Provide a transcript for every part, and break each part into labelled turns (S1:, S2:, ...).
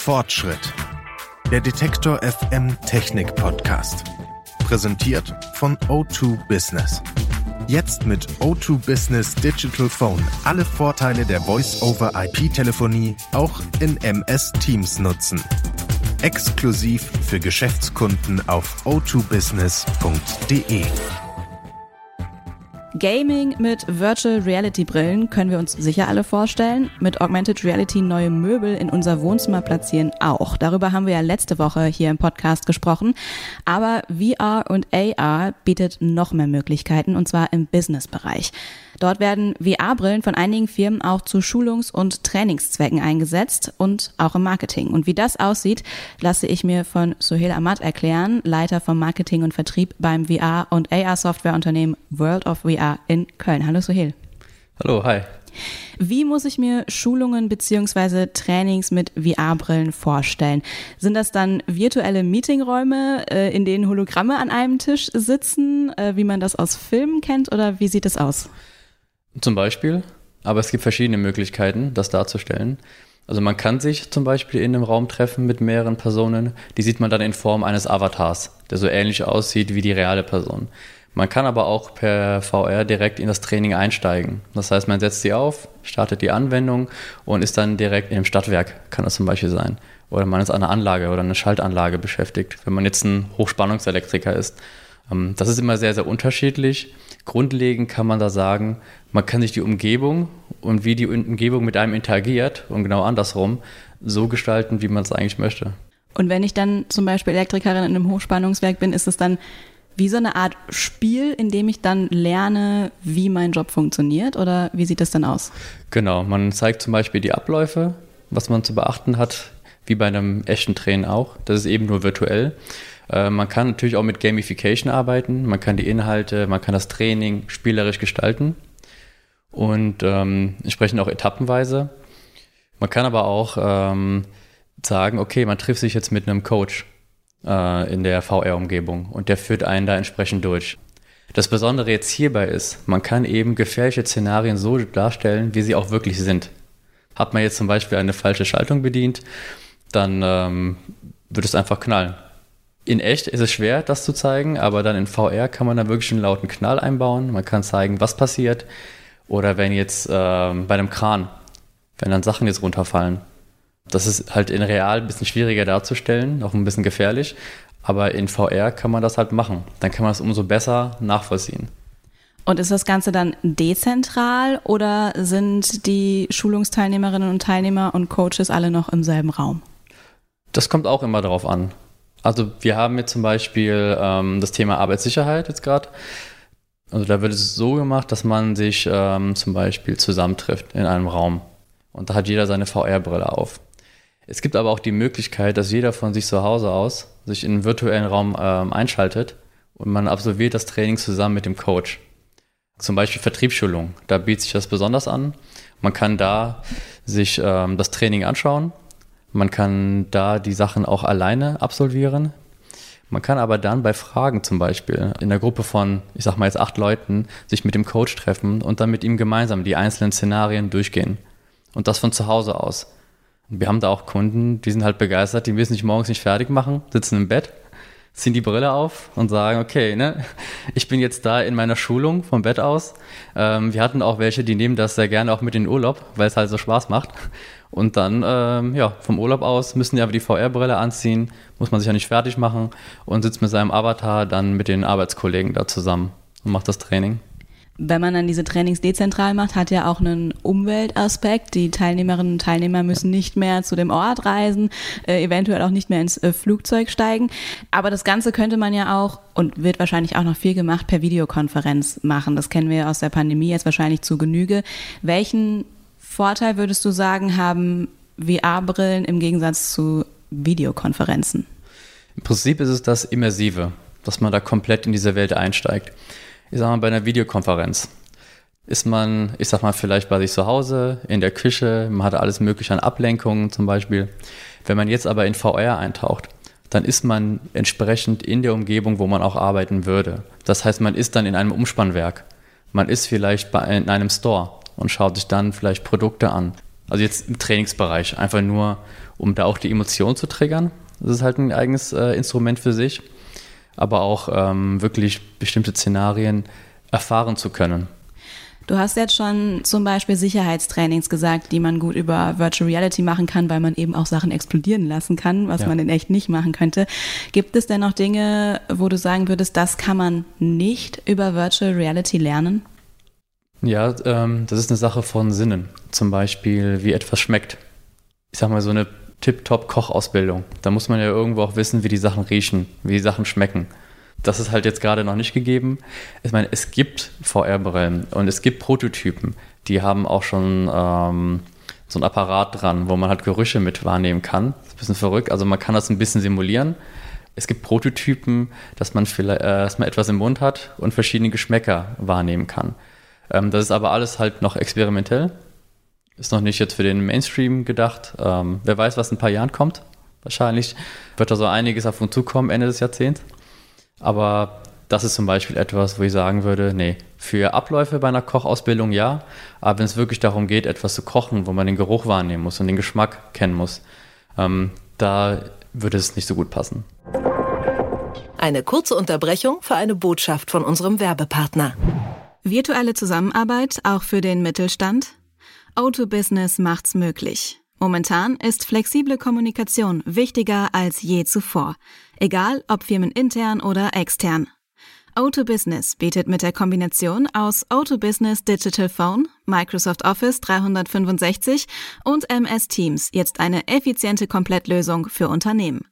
S1: Fortschritt. Der Detektor FM Technik Podcast. Präsentiert von O2 Business. Jetzt mit O2 Business Digital Phone alle Vorteile der Voice-over-IP-Telefonie auch in MS Teams nutzen. Exklusiv für Geschäftskunden auf o2business.de.
S2: Gaming mit Virtual Reality Brillen können wir uns sicher alle vorstellen. Mit Augmented Reality neue Möbel in unser Wohnzimmer platzieren auch. Darüber haben wir ja letzte Woche hier im Podcast gesprochen. Aber VR und AR bietet noch mehr Möglichkeiten und zwar im Business-Bereich. Dort werden VR-Brillen von einigen Firmen auch zu Schulungs- und Trainingszwecken eingesetzt und auch im Marketing. Und wie das aussieht, lasse ich mir von Sohail Ahmad erklären, Leiter vom Marketing und Vertrieb beim VR- und AR-Softwareunternehmen World of VR in Köln. Hallo Sohail.
S3: Hallo, hi.
S2: Wie muss ich mir Schulungen bzw. Trainings mit VR-Brillen vorstellen? Sind das dann virtuelle Meetingräume, äh, in denen Hologramme an einem Tisch sitzen, äh, wie man das aus Filmen kennt, oder wie sieht es aus?
S3: Zum Beispiel, aber es gibt verschiedene Möglichkeiten, das darzustellen. Also man kann sich zum Beispiel in einem Raum treffen mit mehreren Personen, die sieht man dann in Form eines Avatars, der so ähnlich aussieht wie die reale Person. Man kann aber auch per VR direkt in das Training einsteigen. Das heißt, man setzt sie auf, startet die Anwendung und ist dann direkt im Stadtwerk, kann das zum Beispiel sein. Oder man ist an einer Anlage oder einer Schaltanlage beschäftigt, wenn man jetzt ein Hochspannungselektriker ist. Ähm, das ist immer sehr, sehr unterschiedlich. Grundlegend kann man da sagen, man kann sich die Umgebung und wie die Umgebung mit einem interagiert und genau andersrum so gestalten, wie man es eigentlich möchte.
S2: Und wenn ich dann zum Beispiel Elektrikerin in einem Hochspannungswerk bin, ist es dann wie so eine Art Spiel, in dem ich dann lerne, wie mein Job funktioniert oder wie sieht das dann aus?
S3: Genau, man zeigt zum Beispiel die Abläufe, was man zu beachten hat, wie bei einem echten Training auch. Das ist eben nur virtuell. Äh, man kann natürlich auch mit Gamification arbeiten. Man kann die Inhalte, man kann das Training spielerisch gestalten und ähm, entsprechend auch etappenweise. Man kann aber auch ähm, sagen, okay, man trifft sich jetzt mit einem Coach äh, in der VR-Umgebung und der führt einen da entsprechend durch. Das Besondere jetzt hierbei ist, man kann eben gefährliche Szenarien so darstellen, wie sie auch wirklich sind. Hat man jetzt zum Beispiel eine falsche Schaltung bedient, dann ähm, wird es einfach knallen. In echt ist es schwer, das zu zeigen, aber dann in VR kann man da wirklich einen lauten Knall einbauen. Man kann zeigen, was passiert. Oder wenn jetzt ähm, bei einem Kran, wenn dann Sachen jetzt runterfallen. Das ist halt in real ein bisschen schwieriger darzustellen, auch ein bisschen gefährlich. Aber in VR kann man das halt machen. Dann kann man es umso besser nachvollziehen.
S2: Und ist das Ganze dann dezentral oder sind die Schulungsteilnehmerinnen und Teilnehmer und Coaches alle noch im selben Raum?
S3: Das kommt auch immer darauf an. Also wir haben jetzt zum Beispiel ähm, das Thema Arbeitssicherheit jetzt gerade. Also da wird es so gemacht, dass man sich ähm, zum Beispiel zusammentrifft in einem Raum. Und da hat jeder seine VR-Brille auf. Es gibt aber auch die Möglichkeit, dass jeder von sich zu Hause aus sich in einen virtuellen Raum ähm, einschaltet und man absolviert das Training zusammen mit dem Coach. Zum Beispiel Vertriebsschulung. Da bietet sich das besonders an. Man kann da sich ähm, das Training anschauen man kann da die Sachen auch alleine absolvieren. Man kann aber dann bei Fragen zum Beispiel in der Gruppe von, ich sag mal jetzt acht Leuten, sich mit dem Coach treffen und dann mit ihm gemeinsam die einzelnen Szenarien durchgehen. Und das von zu Hause aus. Wir haben da auch Kunden, die sind halt begeistert, die müssen sich morgens nicht fertig machen, sitzen im Bett, ziehen die Brille auf und sagen, okay, ne, ich bin jetzt da in meiner Schulung vom Bett aus. Ähm, wir hatten auch welche, die nehmen das sehr gerne auch mit in den Urlaub, weil es halt so Spaß macht. Und dann, ähm, ja, vom Urlaub aus müssen die aber die VR-Brille anziehen, muss man sich ja nicht fertig machen und sitzt mit seinem Avatar dann mit den Arbeitskollegen da zusammen und macht das Training.
S2: Wenn man dann diese Trainings dezentral macht, hat ja auch einen Umweltaspekt. Die Teilnehmerinnen und Teilnehmer müssen nicht mehr zu dem Ort reisen, äh, eventuell auch nicht mehr ins äh, Flugzeug steigen. Aber das Ganze könnte man ja auch und wird wahrscheinlich auch noch viel gemacht per Videokonferenz machen. Das kennen wir aus der Pandemie jetzt wahrscheinlich zu Genüge. Welchen Vorteil würdest du sagen, haben VR-Brillen im Gegensatz zu Videokonferenzen?
S3: Im Prinzip ist es das Immersive, dass man da komplett in diese Welt einsteigt. Ich sag mal, bei einer Videokonferenz ist man, ich sag mal, vielleicht bei sich zu Hause, in der Küche, man hat alles mögliche an Ablenkungen zum Beispiel. Wenn man jetzt aber in VR eintaucht, dann ist man entsprechend in der Umgebung, wo man auch arbeiten würde. Das heißt, man ist dann in einem Umspannwerk. Man ist vielleicht bei, in einem Store und schaut sich dann vielleicht Produkte an. Also jetzt im Trainingsbereich, einfach nur, um da auch die Emotion zu triggern. Das ist halt ein eigenes äh, Instrument für sich. Aber auch ähm, wirklich bestimmte Szenarien erfahren zu können.
S2: Du hast jetzt schon zum Beispiel Sicherheitstrainings gesagt, die man gut über Virtual Reality machen kann, weil man eben auch Sachen explodieren lassen kann, was ja. man in echt nicht machen könnte. Gibt es denn noch Dinge, wo du sagen würdest, das kann man nicht über Virtual Reality lernen?
S3: Ja, ähm, das ist eine Sache von Sinnen. Zum Beispiel, wie etwas schmeckt. Ich sag mal, so eine Tip-Top-Kochausbildung. Da muss man ja irgendwo auch wissen, wie die Sachen riechen, wie die Sachen schmecken. Das ist halt jetzt gerade noch nicht gegeben. Ich meine, es gibt VR-Brillen und es gibt Prototypen, die haben auch schon ähm, so ein Apparat dran, wo man halt Gerüche mit wahrnehmen kann. Das ist ein bisschen verrückt. Also man kann das ein bisschen simulieren. Es gibt Prototypen, dass man, vielleicht, äh, dass man etwas im Mund hat und verschiedene Geschmäcker wahrnehmen kann. Ähm, das ist aber alles halt noch experimentell. Ist noch nicht jetzt für den Mainstream gedacht. Ähm, wer weiß, was in ein paar Jahren kommt. Wahrscheinlich wird da so einiges auf uns zukommen Ende des Jahrzehnts. Aber das ist zum Beispiel etwas, wo ich sagen würde, nee, für Abläufe bei einer Kochausbildung ja, aber wenn es wirklich darum geht, etwas zu kochen, wo man den Geruch wahrnehmen muss und den Geschmack kennen muss, ähm, da würde es nicht so gut passen.
S4: Eine kurze Unterbrechung für eine Botschaft von unserem Werbepartner.
S2: Virtuelle Zusammenarbeit auch für den Mittelstand? Auto Business macht's möglich. Momentan ist flexible Kommunikation wichtiger als je zuvor, egal ob firmenintern oder extern. Auto Business bietet mit der Kombination aus Auto Business Digital Phone, Microsoft Office 365 und MS Teams jetzt eine effiziente Komplettlösung für Unternehmen.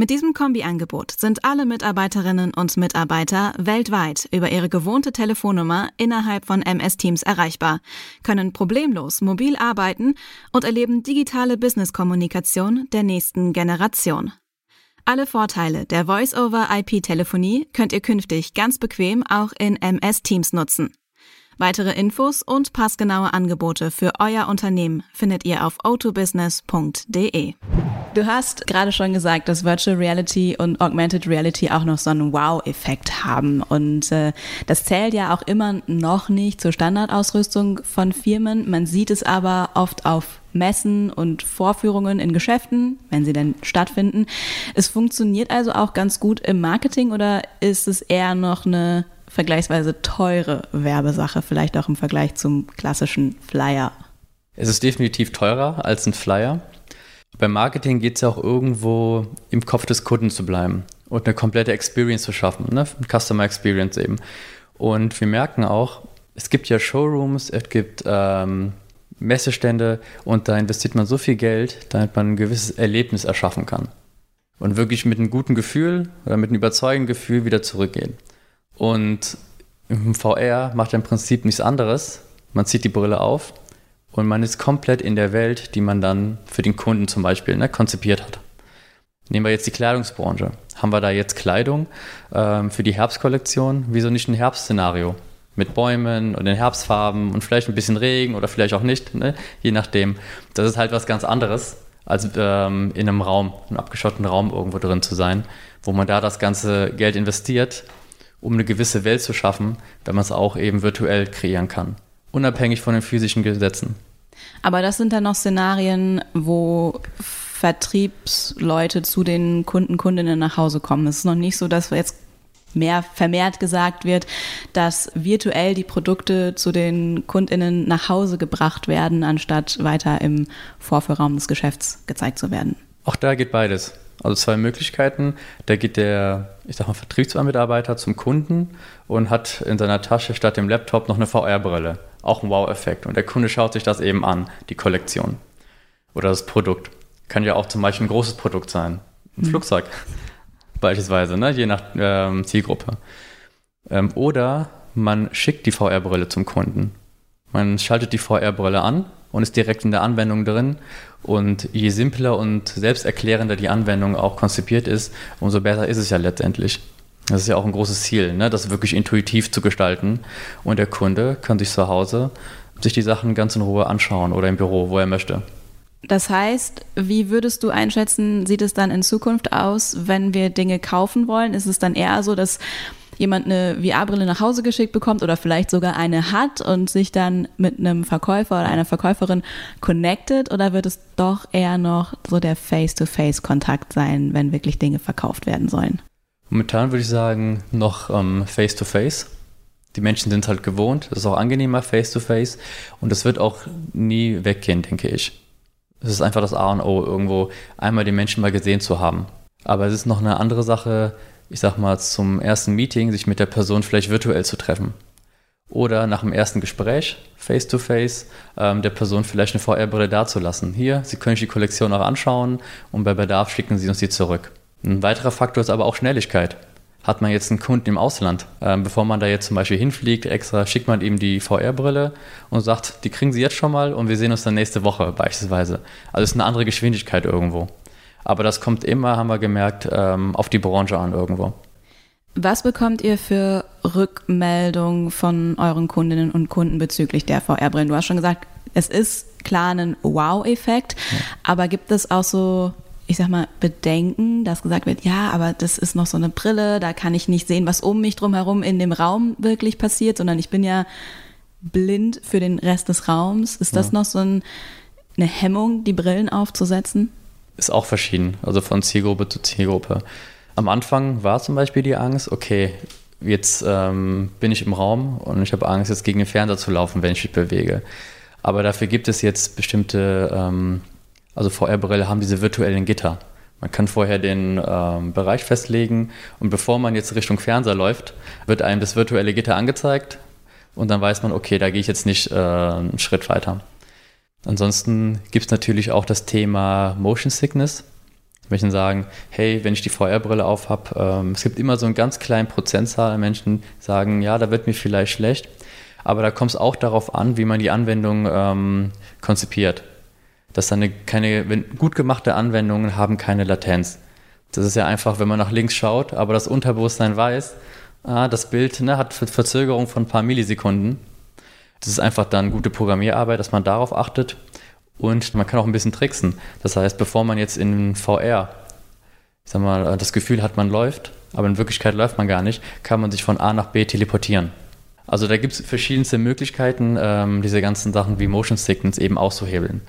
S2: Mit diesem Kombi-Angebot sind alle Mitarbeiterinnen und Mitarbeiter weltweit über ihre gewohnte Telefonnummer innerhalb von MS Teams erreichbar, können problemlos mobil arbeiten und erleben digitale Business-Kommunikation der nächsten Generation. Alle Vorteile der Voice-over-IP-Telefonie könnt ihr künftig ganz bequem auch in MS Teams nutzen. Weitere Infos und passgenaue Angebote für euer Unternehmen findet ihr auf autobusiness.de. Du hast gerade schon gesagt, dass Virtual Reality und Augmented Reality auch noch so einen Wow-Effekt haben. Und äh, das zählt ja auch immer noch nicht zur Standardausrüstung von Firmen. Man sieht es aber oft auf Messen und Vorführungen in Geschäften, wenn sie denn stattfinden. Es funktioniert also auch ganz gut im Marketing oder ist es eher noch eine vergleichsweise teure Werbesache, vielleicht auch im Vergleich zum klassischen Flyer?
S3: Es ist definitiv teurer als ein Flyer. Beim Marketing geht es ja auch irgendwo im Kopf des Kunden zu bleiben und eine komplette Experience zu schaffen, ne? Customer Experience eben. Und wir merken auch, es gibt ja Showrooms, es gibt ähm, Messestände und da investiert man so viel Geld, damit man ein gewisses Erlebnis erschaffen kann. Und wirklich mit einem guten Gefühl oder mit einem überzeugenden Gefühl wieder zurückgehen. Und im VR macht im Prinzip nichts anderes. Man zieht die Brille auf und man ist komplett in der Welt, die man dann für den Kunden zum Beispiel ne, konzipiert hat. Nehmen wir jetzt die Kleidungsbranche. Haben wir da jetzt Kleidung ähm, für die Herbstkollektion? Wieso nicht ein Herbstszenario? Mit Bäumen und den Herbstfarben und vielleicht ein bisschen Regen oder vielleicht auch nicht, ne? je nachdem. Das ist halt was ganz anderes, als ähm, in einem Raum, einem abgeschotteten Raum irgendwo drin zu sein, wo man da das ganze Geld investiert um eine gewisse Welt zu schaffen, wenn man es auch eben virtuell kreieren kann, unabhängig von den physischen Gesetzen.
S2: Aber das sind dann noch Szenarien, wo Vertriebsleute zu den Kunden, Kundinnen nach Hause kommen. Es ist noch nicht so, dass jetzt mehr vermehrt gesagt wird, dass virtuell die Produkte zu den Kundinnen nach Hause gebracht werden, anstatt weiter im Vorführraum des Geschäfts gezeigt zu werden.
S3: Auch da geht beides. Also zwei Möglichkeiten. Da geht der, ich sag mal, Vertriebsmitarbeiter zum Kunden und hat in seiner Tasche statt dem Laptop noch eine VR-Brille. Auch ein Wow-Effekt. Und der Kunde schaut sich das eben an, die Kollektion. Oder das Produkt. Kann ja auch zum Beispiel ein großes Produkt sein. Ein mhm. Flugzeug beispielsweise, ne? je nach ähm, Zielgruppe. Ähm, oder man schickt die VR-Brille zum Kunden. Man schaltet die VR-Brille an und ist direkt in der Anwendung drin. Und je simpler und selbsterklärender die Anwendung auch konzipiert ist, umso besser ist es ja letztendlich. Das ist ja auch ein großes Ziel, ne? das wirklich intuitiv zu gestalten. Und der Kunde kann sich zu Hause sich die Sachen ganz in Ruhe anschauen oder im Büro, wo er möchte.
S2: Das heißt, wie würdest du einschätzen, sieht es dann in Zukunft aus, wenn wir Dinge kaufen wollen? Ist es dann eher so, dass jemand eine VR-Brille nach Hause geschickt bekommt oder vielleicht sogar eine hat und sich dann mit einem Verkäufer oder einer Verkäuferin connected oder wird es doch eher noch so der Face-to-Face-Kontakt sein, wenn wirklich Dinge verkauft werden sollen?
S3: Momentan würde ich sagen, noch ähm, Face-to-Face. -face. Die Menschen sind halt gewohnt. Es ist auch angenehmer Face-to-Face. -face. Und es wird auch nie weggehen, denke ich. Es ist einfach das A und O, irgendwo einmal die Menschen mal gesehen zu haben. Aber es ist noch eine andere Sache, ich sag mal, zum ersten Meeting sich mit der Person vielleicht virtuell zu treffen. Oder nach dem ersten Gespräch, face-to-face, ähm, der Person vielleicht eine VR-Brille dazulassen. Hier, Sie können sich die Kollektion auch anschauen und bei Bedarf schicken Sie uns die zurück. Ein weiterer Faktor ist aber auch Schnelligkeit. Hat man jetzt einen Kunden im Ausland, ähm, bevor man da jetzt zum Beispiel hinfliegt, extra schickt man ihm die VR-Brille und sagt, die kriegen Sie jetzt schon mal und wir sehen uns dann nächste Woche beispielsweise. Also es ist eine andere Geschwindigkeit irgendwo. Aber das kommt immer, haben wir gemerkt, ähm, auf die Branche an irgendwo.
S2: Was bekommt ihr für Rückmeldungen von euren Kundinnen und Kunden bezüglich der VR-Brillen? Du hast schon gesagt, es ist klar ein Wow-Effekt, ja. aber gibt es auch so, ich sag mal, Bedenken, dass gesagt wird, ja, aber das ist noch so eine Brille, da kann ich nicht sehen, was um mich drumherum in dem Raum wirklich passiert, sondern ich bin ja blind für den Rest des Raums. Ist das ja. noch so ein, eine Hemmung, die Brillen aufzusetzen?
S3: Ist auch verschieden, also von Zielgruppe zu Zielgruppe. Am Anfang war zum Beispiel die Angst, okay, jetzt ähm, bin ich im Raum und ich habe Angst, jetzt gegen den Fernseher zu laufen, wenn ich mich bewege. Aber dafür gibt es jetzt bestimmte, ähm, also VR-Brille haben diese virtuellen Gitter. Man kann vorher den ähm, Bereich festlegen und bevor man jetzt Richtung Fernseher läuft, wird einem das virtuelle Gitter angezeigt und dann weiß man, okay, da gehe ich jetzt nicht äh, einen Schritt weiter. Ansonsten gibt es natürlich auch das Thema Motion Sickness. Menschen sagen, hey, wenn ich die VR-Brille auf habe, ähm, es gibt immer so einen ganz kleinen Prozentzahl an Menschen, die sagen, ja, da wird mir vielleicht schlecht. Aber da kommt es auch darauf an, wie man die Anwendung ähm, konzipiert. Dass dann keine, wenn, gut gemachte Anwendungen haben keine Latenz. Das ist ja einfach, wenn man nach links schaut, aber das Unterbewusstsein weiß, ah, das Bild ne, hat Verzögerung von ein paar Millisekunden. Das ist einfach dann gute Programmierarbeit, dass man darauf achtet. Und man kann auch ein bisschen tricksen. Das heißt, bevor man jetzt in VR, ich sag mal, das Gefühl hat, man läuft, aber in Wirklichkeit läuft man gar nicht, kann man sich von A nach B teleportieren. Also da gibt es verschiedenste Möglichkeiten, ähm, diese ganzen Sachen wie Motion Sickness eben auszuhebeln.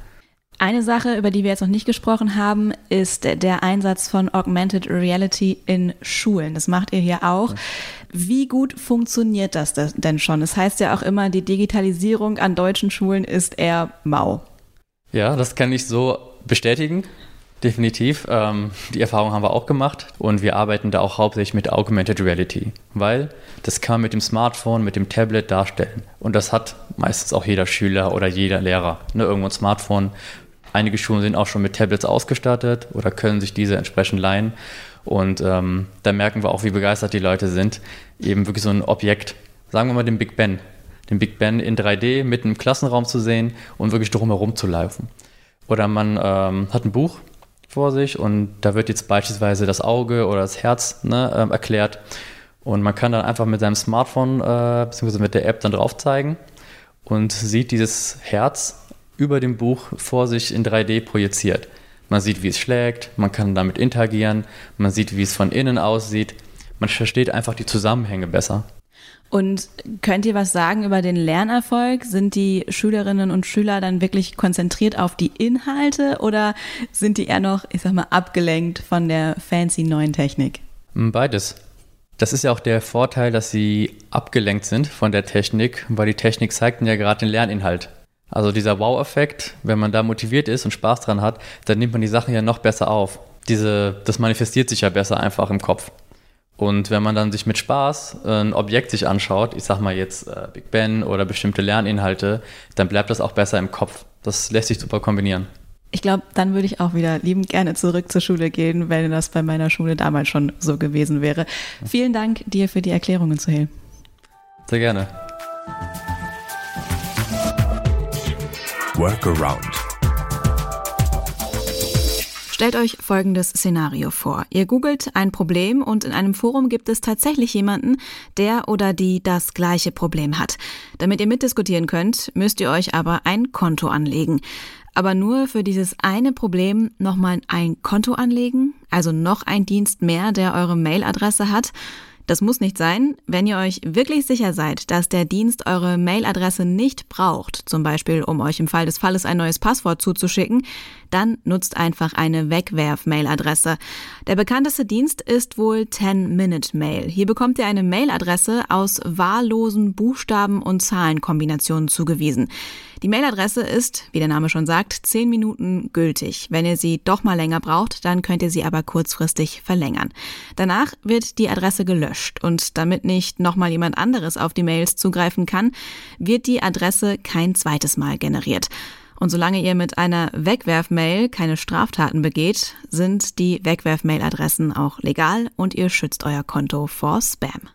S2: Eine Sache, über die wir jetzt noch nicht gesprochen haben, ist der Einsatz von Augmented Reality in Schulen. Das macht ihr hier auch. Wie gut funktioniert das denn schon? Es das heißt ja auch immer, die Digitalisierung an deutschen Schulen ist eher mau.
S3: Ja, das kann ich so bestätigen. Definitiv. Ähm, die Erfahrung haben wir auch gemacht und wir arbeiten da auch hauptsächlich mit Augmented Reality, weil das kann man mit dem Smartphone, mit dem Tablet darstellen. Und das hat meistens auch jeder Schüler oder jeder Lehrer. Ne, irgendwo ein Smartphone Einige Schulen sind auch schon mit Tablets ausgestattet oder können sich diese entsprechend leihen. Und ähm, da merken wir auch, wie begeistert die Leute sind. Eben wirklich so ein Objekt, sagen wir mal den Big Ben. Den Big Ben in 3D mitten im Klassenraum zu sehen und wirklich drumherum zu laufen. Oder man ähm, hat ein Buch vor sich und da wird jetzt beispielsweise das Auge oder das Herz ne, äh, erklärt. Und man kann dann einfach mit seinem Smartphone äh, bzw. mit der App dann drauf zeigen und sieht dieses Herz über dem Buch vor sich in 3D projiziert. Man sieht, wie es schlägt, man kann damit interagieren, man sieht, wie es von innen aussieht. Man versteht einfach die Zusammenhänge besser.
S2: Und könnt ihr was sagen über den Lernerfolg? Sind die Schülerinnen und Schüler dann wirklich konzentriert auf die Inhalte oder sind die eher noch, ich sag mal, abgelenkt von der fancy neuen Technik?
S3: Beides. Das ist ja auch der Vorteil, dass sie abgelenkt sind von der Technik, weil die Technik zeigt ja gerade den Lerninhalt. Also dieser Wow-Effekt, wenn man da motiviert ist und Spaß dran hat, dann nimmt man die Sachen ja noch besser auf. Diese, das manifestiert sich ja besser einfach im Kopf. Und wenn man dann sich mit Spaß ein Objekt sich anschaut, ich sag mal jetzt äh, Big Ben oder bestimmte Lerninhalte, dann bleibt das auch besser im Kopf. Das lässt sich super kombinieren.
S2: Ich glaube, dann würde ich auch wieder liebend gerne zurück zur Schule gehen, wenn das bei meiner Schule damals schon so gewesen wäre. Vielen Dank dir für die Erklärungen, Suhail.
S3: Sehr gerne.
S2: Workaround. Stellt euch folgendes Szenario vor. Ihr googelt ein Problem und in einem Forum gibt es tatsächlich jemanden, der oder die das gleiche Problem hat. Damit ihr mitdiskutieren könnt, müsst ihr euch aber ein Konto anlegen. Aber nur für dieses eine Problem nochmal ein Konto anlegen, also noch ein Dienst mehr, der eure Mailadresse hat. Das muss nicht sein. Wenn ihr euch wirklich sicher seid, dass der Dienst eure Mailadresse nicht braucht, zum Beispiel um euch im Fall des Falles ein neues Passwort zuzuschicken, dann nutzt einfach eine Wegwerf-Mailadresse. Der bekannteste Dienst ist wohl 10-Minute-Mail. Hier bekommt ihr eine Mailadresse aus wahllosen Buchstaben und Zahlenkombinationen zugewiesen. Die Mailadresse ist, wie der Name schon sagt, 10 Minuten gültig. Wenn ihr sie doch mal länger braucht, dann könnt ihr sie aber kurzfristig verlängern. Danach wird die Adresse gelöscht und damit nicht nochmal jemand anderes auf die Mails zugreifen kann, wird die Adresse kein zweites Mal generiert. Und solange ihr mit einer Wegwerfmail keine Straftaten begeht, sind die Wegwerfmailadressen auch legal und ihr schützt euer Konto vor Spam.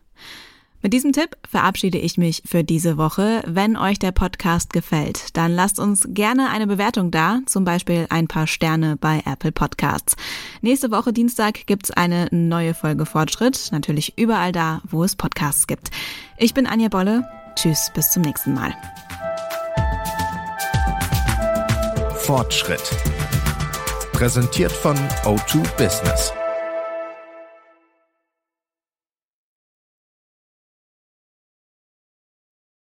S2: Mit diesem Tipp verabschiede ich mich für diese Woche. Wenn euch der Podcast gefällt, dann lasst uns gerne eine Bewertung da, zum Beispiel ein paar Sterne bei Apple Podcasts. Nächste Woche Dienstag gibt's eine neue Folge Fortschritt, natürlich überall da, wo es Podcasts gibt. Ich bin Anja Bolle. Tschüss, bis zum nächsten Mal.
S1: Fortschritt. Präsentiert von O2 Business.